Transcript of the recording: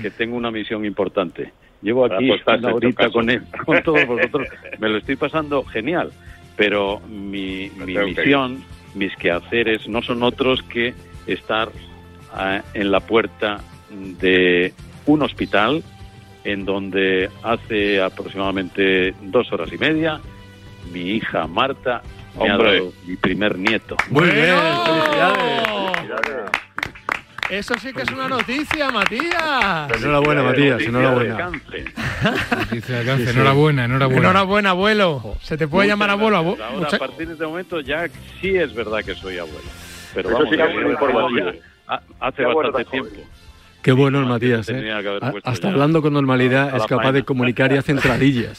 que tengo una misión importante. Llevo aquí una horita con él, con todos vosotros. Me lo estoy pasando genial, pero mi, misión, mis quehaceres no son otros que estar ah, en la puerta de un hospital en donde hace aproximadamente dos horas y media mi hija Marta me ha dado mi primer nieto. Muy bien, felicidades. Eso sí que es una noticia, Matías. Enhorabuena, Matías, Noticia enhorabuena. Noticia de cáncer. Enhorabuena, enhorabuena. Enhorabuena, abuelo. Se te puede Muchas llamar abuelo. abu- gracias. Ahora, mucha- a partir de este momento, ya sí es verdad que soy abuelo. Pero Eso vamos, sí ya hace bastante tiempo. Qué bueno el Matías, ¿eh? Hasta ya hablando con normalidad es capaz de comunicar y hacer entradillas.